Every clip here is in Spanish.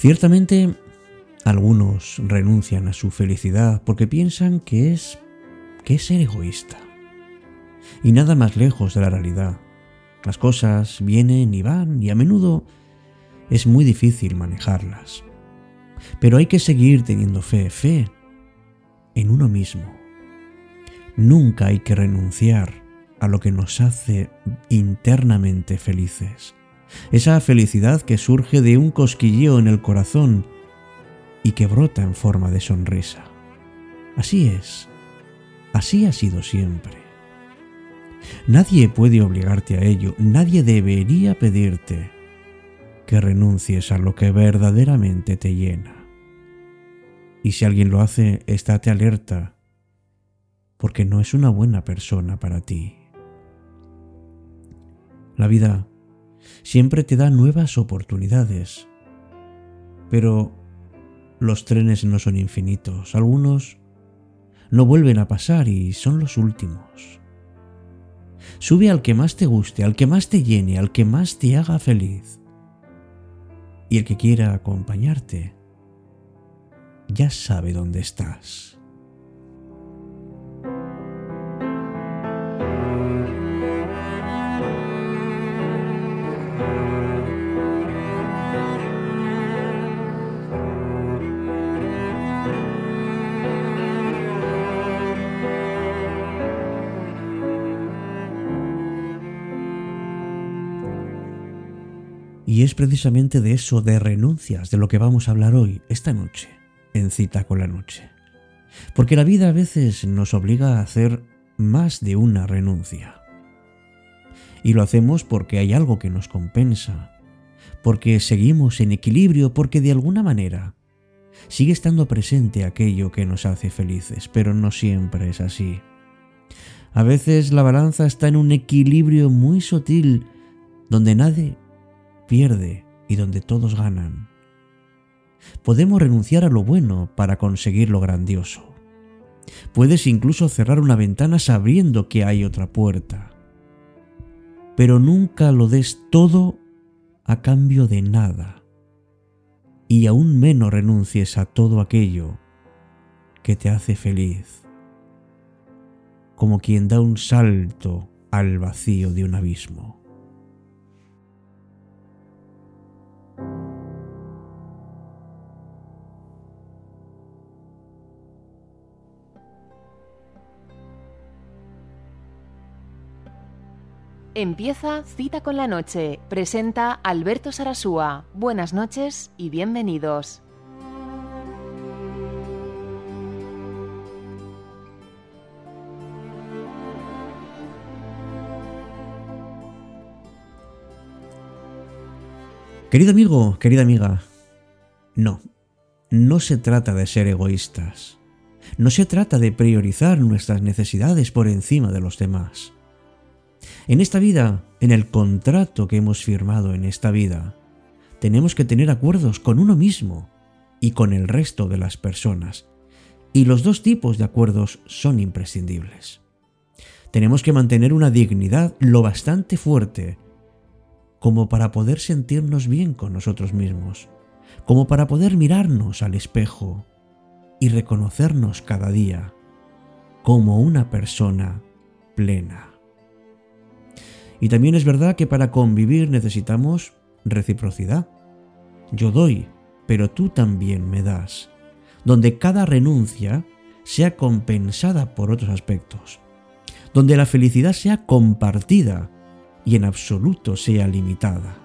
Ciertamente, algunos renuncian a su felicidad porque piensan que es que es ser egoísta. Y nada más lejos de la realidad. Las cosas vienen y van y a menudo es muy difícil manejarlas. Pero hay que seguir teniendo fe, fe en uno mismo. Nunca hay que renunciar a lo que nos hace internamente felices. Esa felicidad que surge de un cosquilleo en el corazón y que brota en forma de sonrisa. Así es, así ha sido siempre. Nadie puede obligarte a ello, nadie debería pedirte que renuncies a lo que verdaderamente te llena. Y si alguien lo hace, estate alerta, porque no es una buena persona para ti. La vida siempre te da nuevas oportunidades, pero los trenes no son infinitos, algunos no vuelven a pasar y son los últimos. Sube al que más te guste, al que más te llene, al que más te haga feliz. Y el que quiera acompañarte, ya sabe dónde estás. Y es precisamente de eso, de renuncias, de lo que vamos a hablar hoy, esta noche, en cita con la noche. Porque la vida a veces nos obliga a hacer más de una renuncia. Y lo hacemos porque hay algo que nos compensa, porque seguimos en equilibrio, porque de alguna manera sigue estando presente aquello que nos hace felices, pero no siempre es así. A veces la balanza está en un equilibrio muy sutil donde nadie pierde y donde todos ganan. Podemos renunciar a lo bueno para conseguir lo grandioso. Puedes incluso cerrar una ventana sabiendo que hay otra puerta. Pero nunca lo des todo a cambio de nada. Y aún menos renuncies a todo aquello que te hace feliz. Como quien da un salto al vacío de un abismo. Empieza Cita con la Noche. Presenta Alberto Sarasúa. Buenas noches y bienvenidos. Querido amigo, querida amiga, no, no se trata de ser egoístas. No se trata de priorizar nuestras necesidades por encima de los demás. En esta vida, en el contrato que hemos firmado en esta vida, tenemos que tener acuerdos con uno mismo y con el resto de las personas. Y los dos tipos de acuerdos son imprescindibles. Tenemos que mantener una dignidad lo bastante fuerte como para poder sentirnos bien con nosotros mismos, como para poder mirarnos al espejo y reconocernos cada día como una persona plena. Y también es verdad que para convivir necesitamos reciprocidad. Yo doy, pero tú también me das, donde cada renuncia sea compensada por otros aspectos, donde la felicidad sea compartida y en absoluto sea limitada,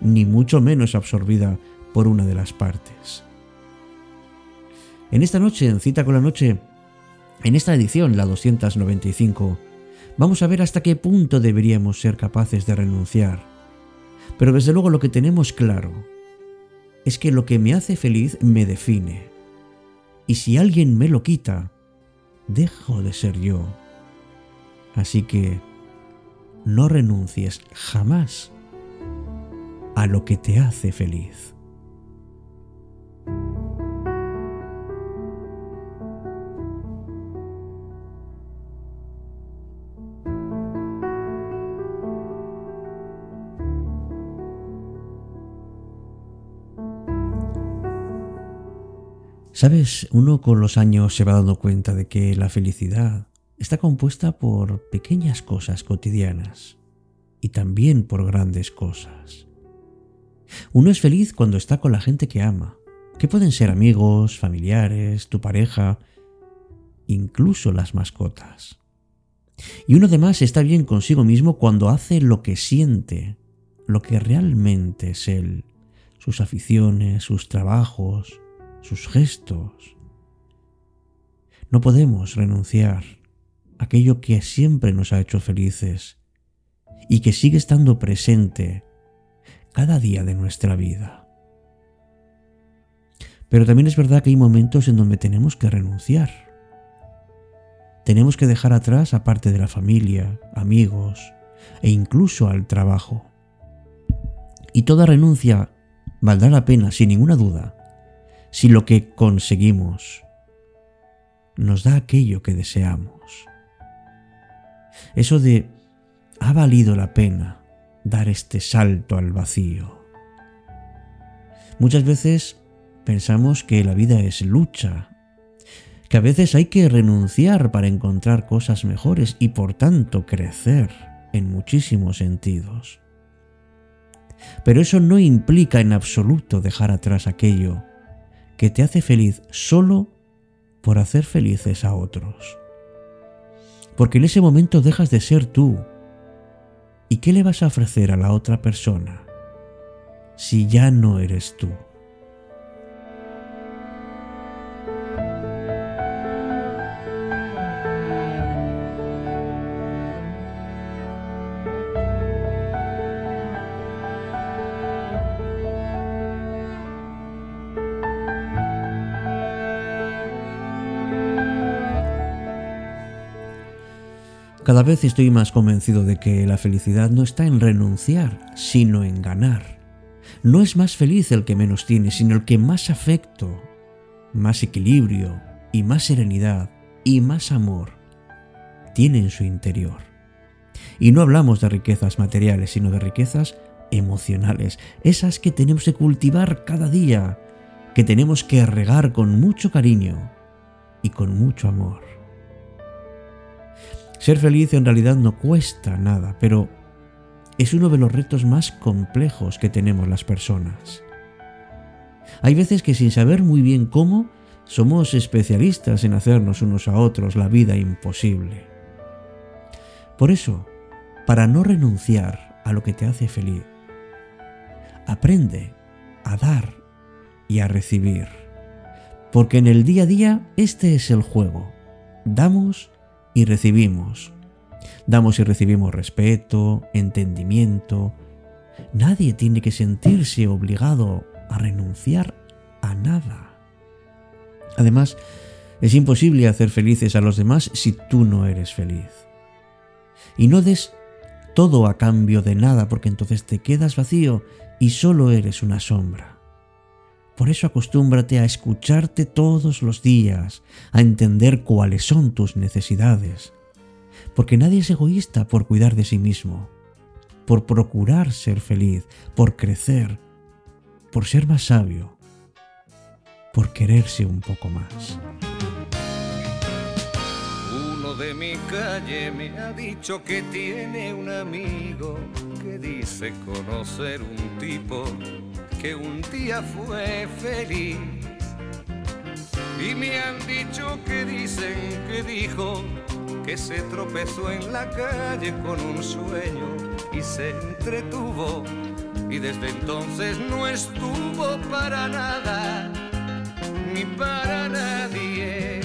ni mucho menos absorbida por una de las partes. En esta noche, en Cita con la Noche, en esta edición, la 295, vamos a ver hasta qué punto deberíamos ser capaces de renunciar. Pero desde luego lo que tenemos claro es que lo que me hace feliz me define. Y si alguien me lo quita, dejo de ser yo. Así que no renuncies jamás a lo que te hace feliz. Sabes, uno con los años se va dando cuenta de que la felicidad está compuesta por pequeñas cosas cotidianas y también por grandes cosas. Uno es feliz cuando está con la gente que ama, que pueden ser amigos, familiares, tu pareja, incluso las mascotas. Y uno además está bien consigo mismo cuando hace lo que siente, lo que realmente es él, sus aficiones, sus trabajos, sus gestos. No podemos renunciar a aquello que siempre nos ha hecho felices y que sigue estando presente cada día de nuestra vida. Pero también es verdad que hay momentos en donde tenemos que renunciar. Tenemos que dejar atrás a parte de la familia, amigos e incluso al trabajo. Y toda renuncia valdrá la pena, sin ninguna duda, si lo que conseguimos nos da aquello que deseamos. Eso de ha valido la pena dar este salto al vacío. Muchas veces pensamos que la vida es lucha, que a veces hay que renunciar para encontrar cosas mejores y por tanto crecer en muchísimos sentidos. Pero eso no implica en absoluto dejar atrás aquello que te hace feliz solo por hacer felices a otros. Porque en ese momento dejas de ser tú ¿Y qué le vas a ofrecer a la otra persona si ya no eres tú? Cada vez estoy más convencido de que la felicidad no está en renunciar, sino en ganar. No es más feliz el que menos tiene, sino el que más afecto, más equilibrio y más serenidad y más amor tiene en su interior. Y no hablamos de riquezas materiales, sino de riquezas emocionales, esas que tenemos que cultivar cada día, que tenemos que regar con mucho cariño y con mucho amor. Ser feliz en realidad no cuesta nada, pero es uno de los retos más complejos que tenemos las personas. Hay veces que sin saber muy bien cómo, somos especialistas en hacernos unos a otros la vida imposible. Por eso, para no renunciar a lo que te hace feliz, aprende a dar y a recibir. Porque en el día a día este es el juego. Damos y recibimos. Damos y recibimos respeto, entendimiento. Nadie tiene que sentirse obligado a renunciar a nada. Además, es imposible hacer felices a los demás si tú no eres feliz. Y no des todo a cambio de nada porque entonces te quedas vacío y solo eres una sombra. Por eso acostúmbrate a escucharte todos los días, a entender cuáles son tus necesidades. Porque nadie es egoísta por cuidar de sí mismo, por procurar ser feliz, por crecer, por ser más sabio, por quererse un poco más. Uno de mi calle me ha dicho que tiene un amigo que dice conocer un tipo que un día fue feliz. Y me han dicho que dicen que dijo que se tropezó en la calle con un sueño y se entretuvo y desde entonces no estuvo para nada ni para nadie.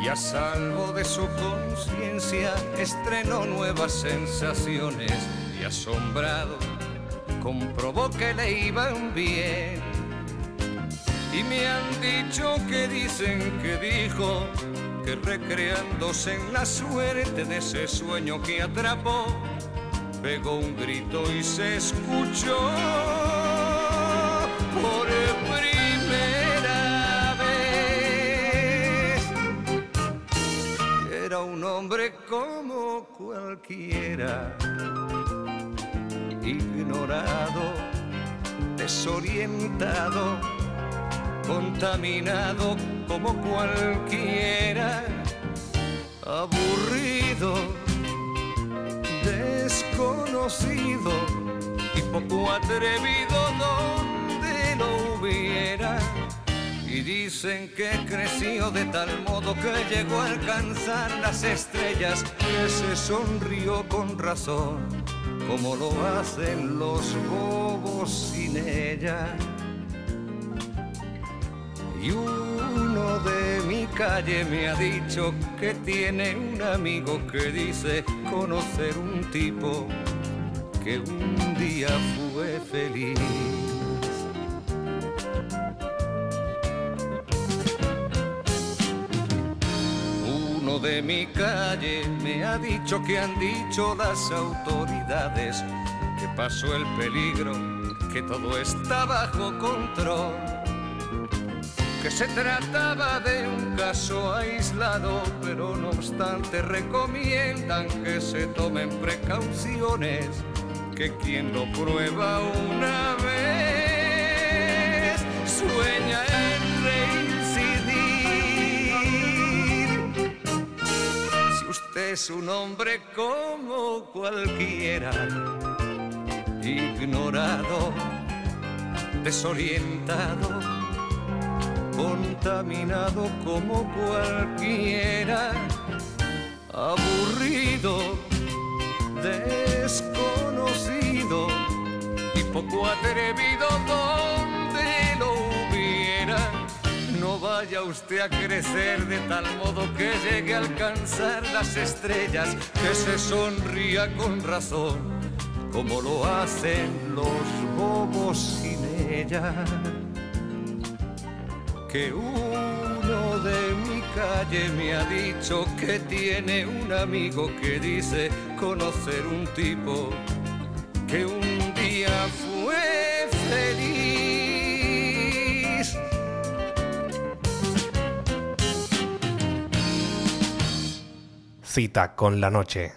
Y a salvo de su conciencia estrenó nuevas sensaciones y asombrado comprobó que le iban bien. Y me han dicho que dicen que dijo que recreándose en la suerte de ese sueño que atrapó, pegó un grito y se escuchó por primera vez. Era un hombre como cualquiera ignorado, desorientado, contaminado como cualquiera, aburrido, desconocido y poco atrevido donde lo hubiera. Y dicen que creció de tal modo que llegó a alcanzar las estrellas, que se sonrió con razón, como lo hacen los bobos sin ella. Y uno de mi calle me ha dicho que tiene un amigo que dice conocer un tipo que un día fue feliz. De mi calle me ha dicho que han dicho las autoridades que pasó el peligro, que todo está bajo control que se trataba de un caso aislado, pero no obstante recomiendan que se tomen precauciones, que quien lo prueba una vez sueña es un hombre como cualquiera, ignorado, desorientado, contaminado como cualquiera, aburrido, desconocido y poco atrevido vaya usted a crecer de tal modo que llegue a alcanzar las estrellas, que se sonría con razón, como lo hacen los bobos sin ella que uno de mi calle me ha dicho que tiene un amigo que dice conocer un tipo que un día fue feliz. Cita con la noche.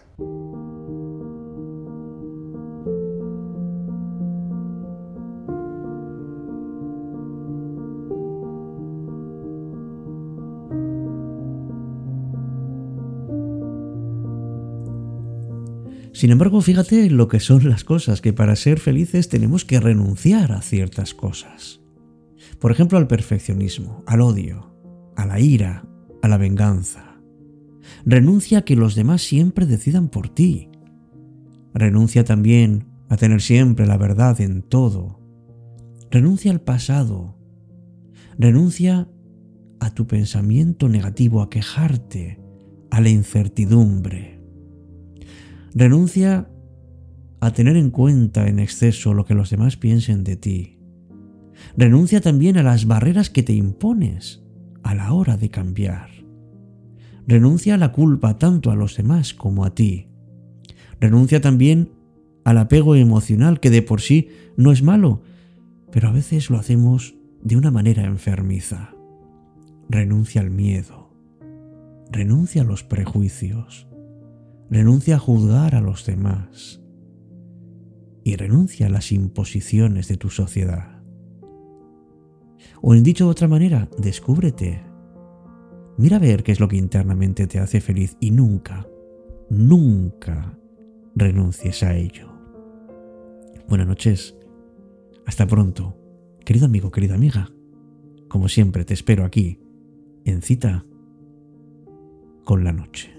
Sin embargo, fíjate lo que son las cosas, que para ser felices tenemos que renunciar a ciertas cosas. Por ejemplo, al perfeccionismo, al odio, a la ira, a la venganza. Renuncia a que los demás siempre decidan por ti. Renuncia también a tener siempre la verdad en todo. Renuncia al pasado. Renuncia a tu pensamiento negativo, a quejarte, a la incertidumbre. Renuncia a tener en cuenta en exceso lo que los demás piensen de ti. Renuncia también a las barreras que te impones a la hora de cambiar. Renuncia a la culpa tanto a los demás como a ti. Renuncia también al apego emocional que de por sí no es malo, pero a veces lo hacemos de una manera enfermiza. Renuncia al miedo. Renuncia a los prejuicios renuncia a juzgar a los demás y renuncia a las imposiciones de tu sociedad. O en dicho de otra manera, descúbrete. Mira a ver qué es lo que internamente te hace feliz y nunca, nunca renuncies a ello. Buenas noches. Hasta pronto. Querido amigo, querida amiga. Como siempre te espero aquí, en cita con la noche.